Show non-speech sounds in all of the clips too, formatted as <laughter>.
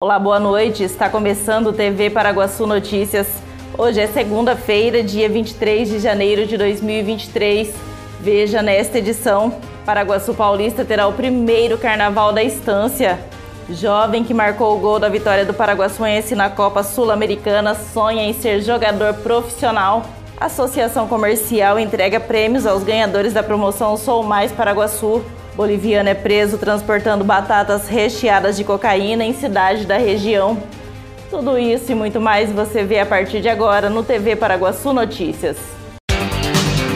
Olá, boa noite. Está começando o TV Paraguaçu Notícias. Hoje é segunda-feira, dia 23 de janeiro de 2023. Veja nesta edição: Paraguaçu Paulista terá o primeiro carnaval da estância. Jovem que marcou o gol da vitória do Paraguaçuense na Copa Sul-Americana sonha em ser jogador profissional. A Associação Comercial entrega prêmios aos ganhadores da promoção Sou Mais Paraguaçu. Boliviano é preso transportando batatas recheadas de cocaína em cidade da região. Tudo isso e muito mais você vê a partir de agora no TV Paraguaçu Notícias.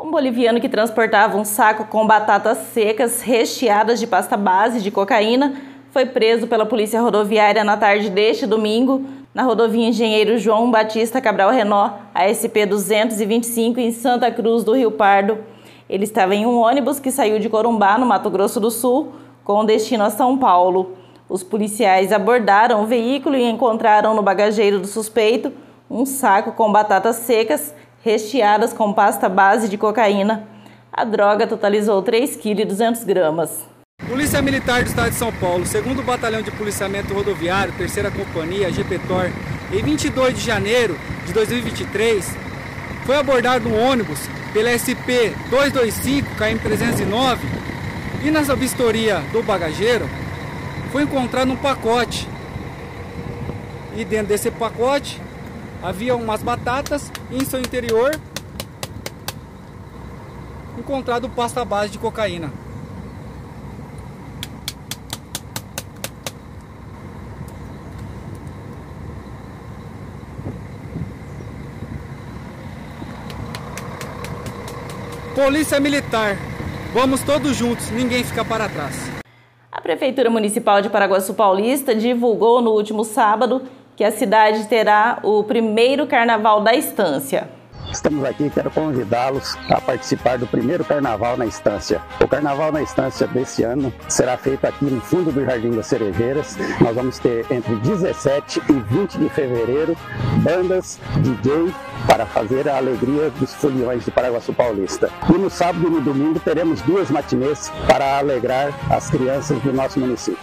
Um boliviano que transportava um saco com batatas secas recheadas de pasta base de cocaína foi preso pela Polícia Rodoviária na tarde deste domingo na rodovia Engenheiro João Batista Cabral Renó, ASP 225, em Santa Cruz do Rio Pardo. Ele estava em um ônibus que saiu de Corumbá, no Mato Grosso do Sul, com destino a São Paulo. Os policiais abordaram o veículo e encontraram no bagageiro do suspeito um saco com batatas secas recheadas com pasta base de cocaína. A droga totalizou 3,2 kg. Polícia Militar do Estado de São Paulo, segundo Batalhão de Policiamento Rodoviário, terceira companhia, GPTOR, em 22 de janeiro de 2023, foi abordado um ônibus pela SP 225 KM 309 e na vistoria do bagageiro foi encontrado um pacote. E dentro desse pacote havia umas batatas e em seu interior encontrado pasta base de cocaína. Polícia Militar, vamos todos juntos, ninguém fica para trás. A Prefeitura Municipal de Paraguaçu Paulista divulgou no último sábado que a cidade terá o primeiro carnaval da estância. Estamos aqui, quero convidá-los a participar do primeiro carnaval na estância. O carnaval na estância desse ano será feito aqui no fundo do Jardim das Cerejeiras. Nós vamos ter entre 17 e 20 de fevereiro bandas, DJ para fazer a alegria dos foliões de Paraguaçu Paulista. E no sábado e no domingo teremos duas matinês para alegrar as crianças do nosso município.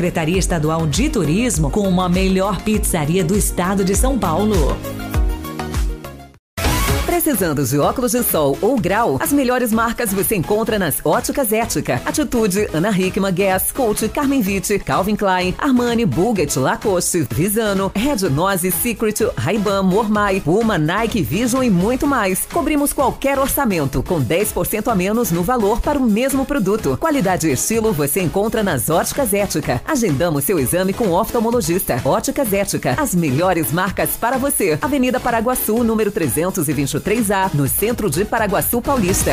Secretaria Estadual de Turismo com uma melhor pizzaria do estado de São Paulo. Precisando de óculos de sol ou grau, as melhores marcas você encontra nas Óticas Ética, Atitude, Ana Hickman, Guess, Coach, Carmen Vitti, Calvin Klein, Armani, Bulgari, Lacoste, Visano, Red Nose, Secret, Ray-Ban, Mormai, Puma, Nike, Vision e muito mais. Cobrimos qualquer orçamento com 10% a menos no valor para o mesmo produto. Qualidade e estilo você encontra nas Óticas Ética. Agendamos seu exame com oftalmologista. Óticas Ética, as melhores marcas para você. Avenida Paraguaçu, número 323 3A, no centro de Paraguaçu Paulista.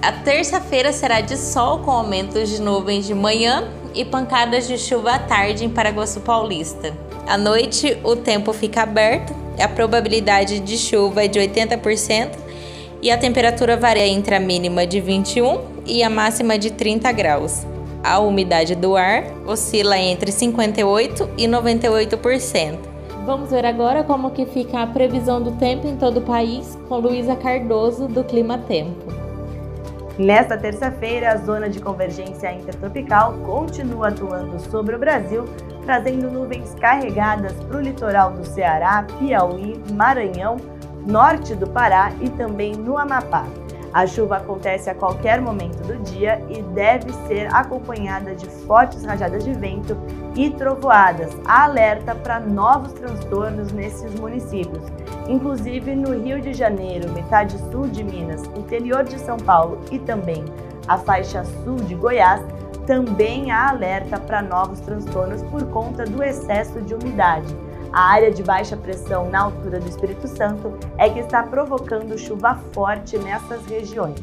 A terça-feira será de sol com aumentos de nuvens de manhã e pancadas de chuva à tarde em Paraguaçu Paulista. À noite, o tempo fica aberto, a probabilidade de chuva é de 80% e a temperatura varia entre a mínima de 21 e a máxima de 30 graus. A umidade do ar oscila entre 58 e 98%. Vamos ver agora como que fica a previsão do tempo em todo o país com Luísa Cardoso do Clima Tempo. Nesta terça-feira, a zona de convergência intertropical continua atuando sobre o Brasil, trazendo nuvens carregadas para o litoral do Ceará, Piauí, Maranhão, norte do Pará e também no Amapá. A chuva acontece a qualquer momento do dia e deve ser acompanhada de fortes rajadas de vento e trovoadas. Alerta para novos transtornos nesses municípios. Inclusive no Rio de Janeiro, metade sul de Minas, interior de São Paulo e também a faixa sul de Goiás, também há alerta para novos transtornos por conta do excesso de umidade. A área de baixa pressão na altura do Espírito Santo é que está provocando chuva forte nessas regiões.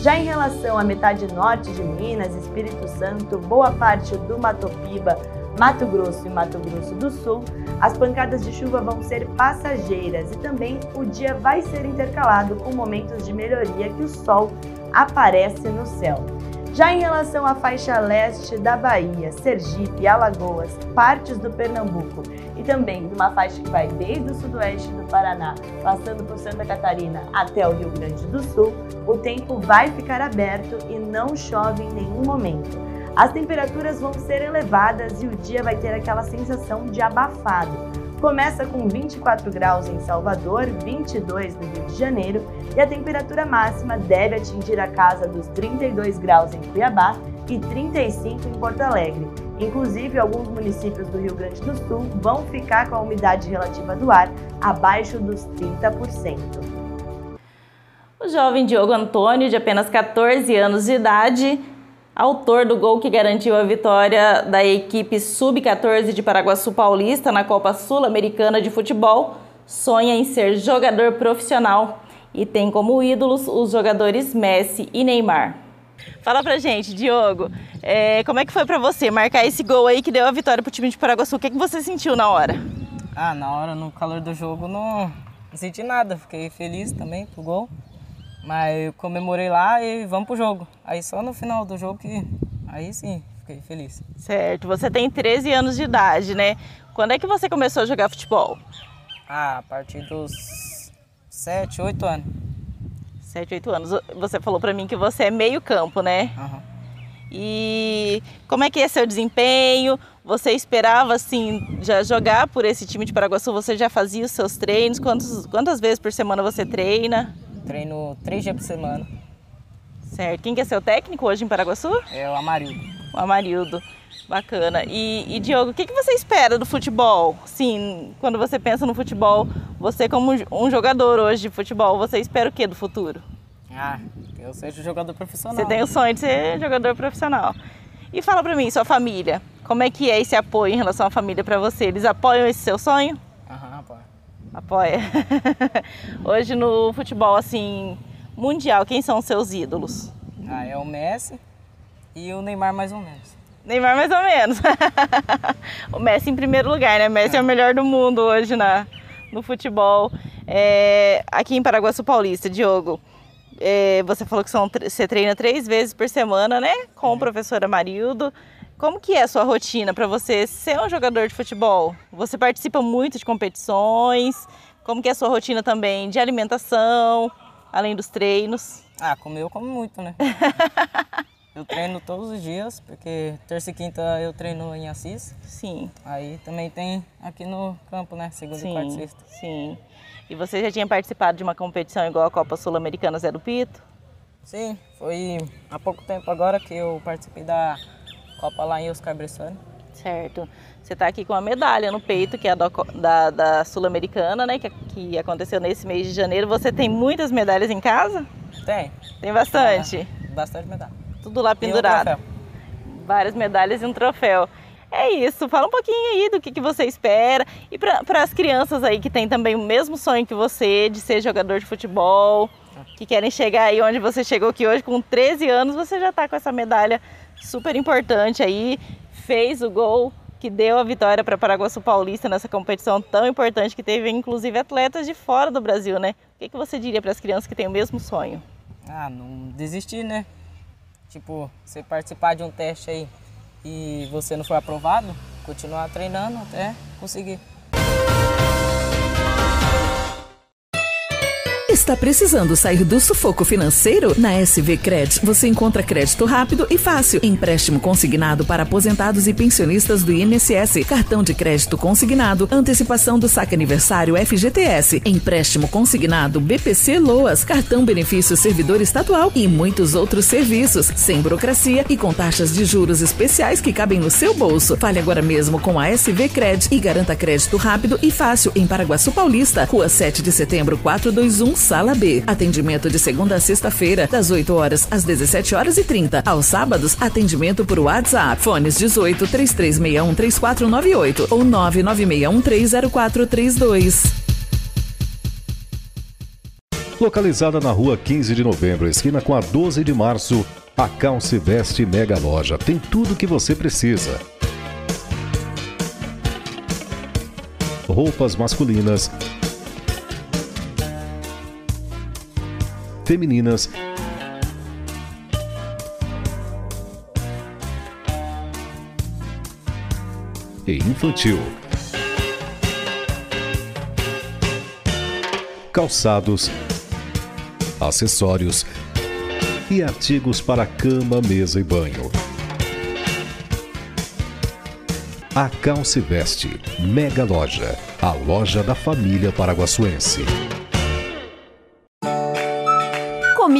Já em relação à metade norte de Minas, Espírito Santo, boa parte do Mato Piba, Mato Grosso e Mato Grosso do Sul, as pancadas de chuva vão ser passageiras e também o dia vai ser intercalado com momentos de melhoria que o sol aparece no céu. Já em relação à faixa leste da Bahia, Sergipe, Alagoas, partes do Pernambuco e também numa faixa que vai desde o sudoeste do Paraná, passando por Santa Catarina até o Rio Grande do Sul, o tempo vai ficar aberto e não chove em nenhum momento. As temperaturas vão ser elevadas e o dia vai ter aquela sensação de abafado. Começa com 24 graus em Salvador, 22 no Rio de Janeiro e a temperatura máxima deve atingir a casa dos 32 graus em Cuiabá e 35 em Porto Alegre. Inclusive, alguns municípios do Rio Grande do Sul vão ficar com a umidade relativa do ar abaixo dos 30%. O jovem Diogo Antônio, de apenas 14 anos de idade, autor do gol que garantiu a vitória da equipe Sub-14 de Paraguaçu Paulista na Copa Sul-Americana de Futebol, sonha em ser jogador profissional e tem como ídolos os jogadores Messi e Neymar. Fala pra gente, Diogo, é, como é que foi para você marcar esse gol aí que deu a vitória pro time de Paraguaçu? O que, é que você sentiu na hora? Ah, na hora, no calor do jogo, não, não senti nada. Fiquei feliz também pro gol. Mas eu comemorei lá e vamos pro jogo. Aí só no final do jogo que. Aí sim, fiquei feliz. Certo. Você tem 13 anos de idade, né? Quando é que você começou a jogar futebol? Ah, a partir dos 7, 8 anos. 7, 8 anos. Você falou para mim que você é meio campo, né? Uhum. E como é que é seu desempenho? Você esperava assim já jogar por esse time de Paraguaçu? Você já fazia os seus treinos? Quantos, quantas vezes por semana você treina? Treino três dias por semana. Certo. Quem que é seu técnico hoje em Paraguaçu? É o Amarildo. O Amarildo. Bacana. E, e Diogo, o que, que você espera do futebol? Sim, quando você pensa no futebol, você como um jogador hoje de futebol, você espera o que do futuro? Ah, eu seja jogador profissional. Você tem o sonho de ser jogador profissional. E fala pra mim, sua família, como é que é esse apoio em relação à família para você? Eles apoiam esse seu sonho? Apoia. <laughs> Hoje no futebol, assim, mundial, quem são os seus ídolos? Ah, é o Messi e o Neymar mais ou menos. Neymar mais ou menos. <laughs> o Messi em primeiro lugar, né? Messi é, é o melhor do mundo hoje na, no futebol. É, aqui em Paraguaçu Paulista, Diogo, é, você falou que são, você treina três vezes por semana, né? Com o uhum. professor Amarildo. Como que é a sua rotina para você ser um jogador de futebol? Você participa muito de competições? Como que é a sua rotina também de alimentação, além dos treinos? Ah, comer eu como muito, né? <laughs> eu treino todos os dias, porque terça e quinta eu treino em Assis. Sim. Aí também tem aqui no campo, né? Segunda sim, e quarta e sexta. Sim. E você já tinha participado de uma competição igual a Copa Sul-Americana Zé do Pito? Sim, foi há pouco tempo agora que eu participei da Copa lá em Oscar Bressani. Certo. Você está aqui com uma medalha no peito, que é a da, da, da Sul-Americana, né? Que, que aconteceu nesse mês de janeiro. Você tem muitas medalhas em casa? Tem. Tem bastante? Ah, bastante medalha. Tudo lá pendurado. Um Várias medalhas e um troféu. É isso, fala um pouquinho aí do que, que você espera. E para as crianças aí que têm também o mesmo sonho que você de ser jogador de futebol, que querem chegar aí onde você chegou aqui hoje, com 13 anos, você já está com essa medalha super importante aí, fez o gol que deu a vitória para Paraguaçu Paulista nessa competição tão importante que teve, inclusive, atletas de fora do Brasil, né? O que, que você diria para as crianças que têm o mesmo sonho? Ah, não desistir, né? Tipo, você participar de um teste aí e você não foi aprovado, continuar treinando até conseguir. Está precisando sair do sufoco financeiro? Na SV Cred você encontra crédito rápido e fácil, empréstimo consignado para aposentados e pensionistas do INSS, cartão de crédito consignado, antecipação do saque aniversário FGTS, empréstimo consignado BPC Loas, cartão benefício servidor estadual e muitos outros serviços, sem burocracia e com taxas de juros especiais que cabem no seu bolso. Fale agora mesmo com a SV Cred e garanta crédito rápido e fácil em Paraguaçu Paulista, Rua 7 de Setembro 421 Sala B. Atendimento de segunda a sexta-feira, das 8 horas às 17 horas e 30. Aos sábados, atendimento por WhatsApp. Fones 18 3361 3498 ou 996130432. Localizada na rua 15 de novembro, esquina com a 12 de março, a Calce Veste Mega Loja tem tudo o que você precisa. Roupas masculinas, femininas e infantil. Calçados, acessórios e artigos para cama, mesa e banho. A Calce Veste, Mega Loja, a loja da família paraguaçuense.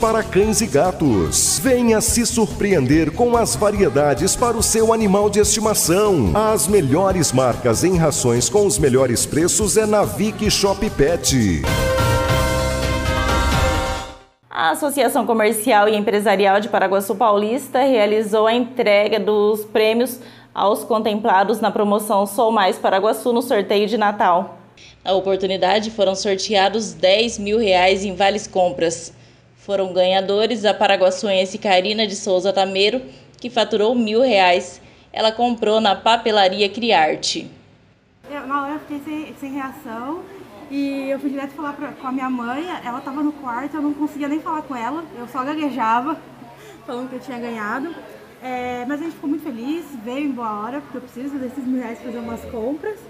para cães e gatos. Venha se surpreender com as variedades para o seu animal de estimação. As melhores marcas em rações com os melhores preços é na Vic Shop Pet. A Associação Comercial e Empresarial de Paraguaçu Paulista realizou a entrega dos prêmios aos contemplados na promoção Sou Mais Paraguaçu no sorteio de Natal. Na oportunidade foram sorteados 10 mil reais em vales compras. Foram ganhadores a paraguaçuense Karina de Souza Tameiro, que faturou mil reais. Ela comprou na papelaria Criarte. Eu, na hora eu fiquei sem, sem reação e eu fui direto falar pra, com a minha mãe. Ela estava no quarto, eu não conseguia nem falar com ela, eu só gaguejava, falando que eu tinha ganhado. É, mas a gente ficou muito feliz, veio em boa hora, porque eu preciso desses mil reais fazer umas compras.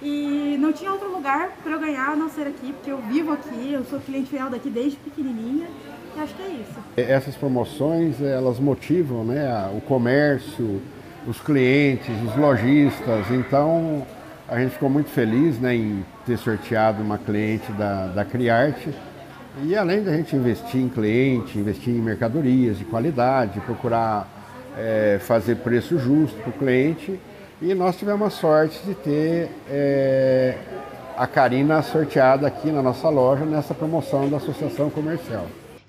E não tinha outro lugar para eu ganhar a não ser aqui, porque eu vivo aqui, eu sou cliente fiel daqui desde pequenininha. E acho que é isso. Essas promoções, elas motivam né, o comércio, os clientes, os lojistas. Então, a gente ficou muito feliz né, em ter sorteado uma cliente da, da Criarte. E além da gente investir em cliente, investir em mercadorias de qualidade, procurar é, fazer preço justo para o cliente, e nós tivemos a sorte de ter é, a Karina sorteada aqui na nossa loja nessa promoção da Associação Comercial.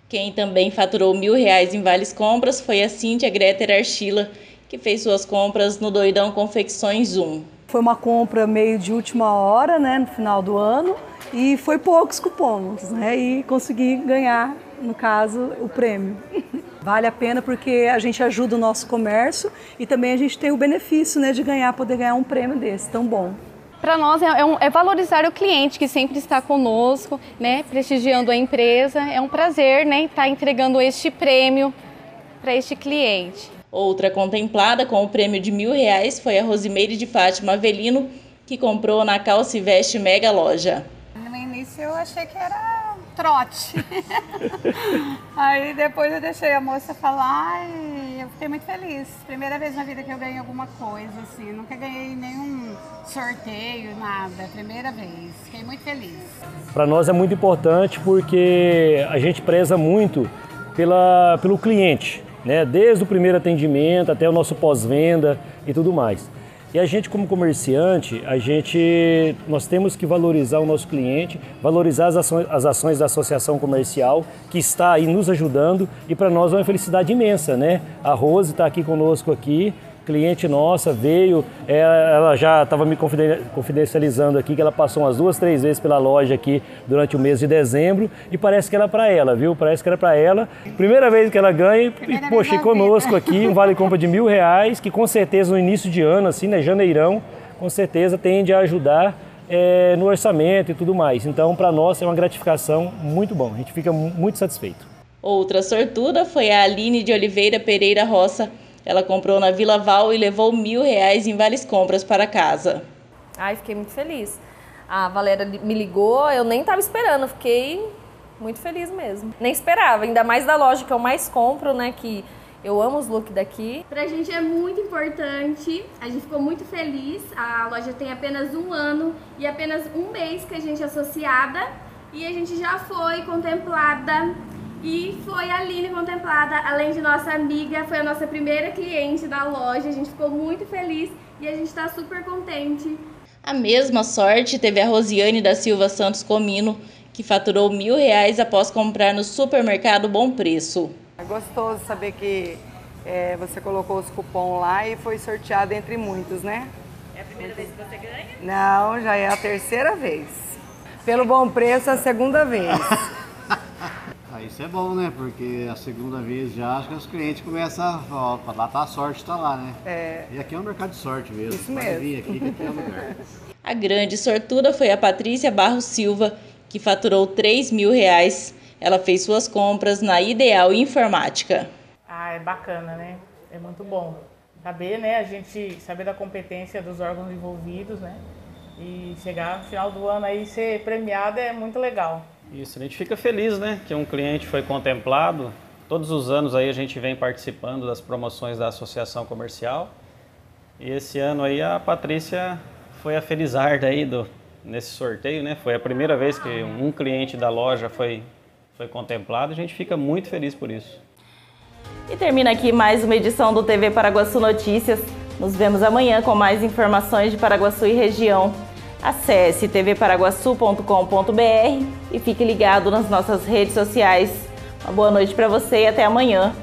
Quem também faturou mil reais em vales compras foi a Cíntia Greter Archila, que fez suas compras no Doidão Confecções 1. Foi uma compra meio de última hora, né, no final do ano, e foi poucos cupons, né, e consegui ganhar, no caso, o prêmio. <laughs> Vale a pena porque a gente ajuda o nosso comércio e também a gente tem o benefício, né, de ganhar, poder ganhar um prêmio desse tão bom. Para nós é, um, é, valorizar o cliente que sempre está conosco, né, prestigiando a empresa. É um prazer né, estar entregando este prêmio para este cliente. Outra contemplada com o prêmio de mil reais foi a Rosimeire de Fátima Avelino, que comprou na Calça e Veste Mega Loja. No início eu achei que era trote. <laughs> Aí depois eu deixei a moça falar e eu fiquei muito feliz. Primeira vez na vida que eu ganhei alguma coisa, assim. Nunca ganhei nenhum sorteio, nada. Primeira vez. Fiquei muito feliz. Para nós é muito importante porque a gente preza muito pela, pelo cliente, né? Desde o primeiro atendimento até o nosso pós-venda e tudo mais. E a gente como comerciante, a gente, nós temos que valorizar o nosso cliente, valorizar as ações, as ações da associação comercial que está aí nos ajudando e para nós é uma felicidade imensa, né? A Rose está aqui conosco aqui, cliente nossa, veio, é, ela já estava me confidencializando aqui que ela passou umas duas, três vezes pela loja aqui durante o mês de dezembro e parece que era para ela, viu? Parece que era para ela. Primeira vez que ela ganha e, poxa, conosco aqui, um vale compra de mil reais, que com certeza no início de ano, assim, né, janeirão, com certeza tende a ajudar é, no orçamento e tudo mais. Então, para nós é uma gratificação muito bom, a gente fica muito satisfeito. Outra sortuda foi a Aline de Oliveira Pereira Roça, ela comprou na Vila Val e levou mil reais em várias compras para casa. Ai, fiquei muito feliz. A Valéria me ligou, eu nem estava esperando, fiquei muito feliz mesmo. Nem esperava, ainda mais da loja que eu mais compro, né? Que eu amo os looks daqui. Pra gente é muito importante, a gente ficou muito feliz. A loja tem apenas um ano e apenas um mês que a gente é associada e a gente já foi contemplada e foi a Aline contemplada, além de nossa amiga, foi a nossa primeira cliente da loja. A gente ficou muito feliz e a gente está super contente. A mesma sorte teve a Rosiane da Silva Santos Comino, que faturou mil reais após comprar no supermercado Bom Preço. É gostoso saber que é, você colocou os cupons lá e foi sorteado entre muitos, né? É a primeira vez que você ganha? Não, já é a terceira vez. Pelo bom preço, a segunda vez. <laughs> Ah, isso é bom, né? Porque a segunda vez já acho que os clientes começam a. Ó, lá tá a sorte, tá lá, né? É. E aqui é um mercado de sorte mesmo. Isso Pode mesmo. vir aqui que tem lugar. <laughs> A grande sortuda foi a Patrícia Barros Silva, que faturou 3 mil reais. Ela fez suas compras na Ideal Informática. Ah, é bacana, né? É muito bom. Saber, né? A gente saber da competência dos órgãos envolvidos, né? E chegar no final do ano aí ser premiado é muito legal. Isso, a gente fica feliz, né, que um cliente foi contemplado. Todos os anos aí a gente vem participando das promoções da associação comercial. E esse ano aí a Patrícia foi a felizarda aí do, nesse sorteio, né? Foi a primeira vez que um cliente da loja foi, foi contemplado. A gente fica muito feliz por isso. E termina aqui mais uma edição do TV Paraguaçu Notícias. Nos vemos amanhã com mais informações de Paraguaçu e região. Acesse tvparaguaçu.com.br e fique ligado nas nossas redes sociais. Uma boa noite para você e até amanhã.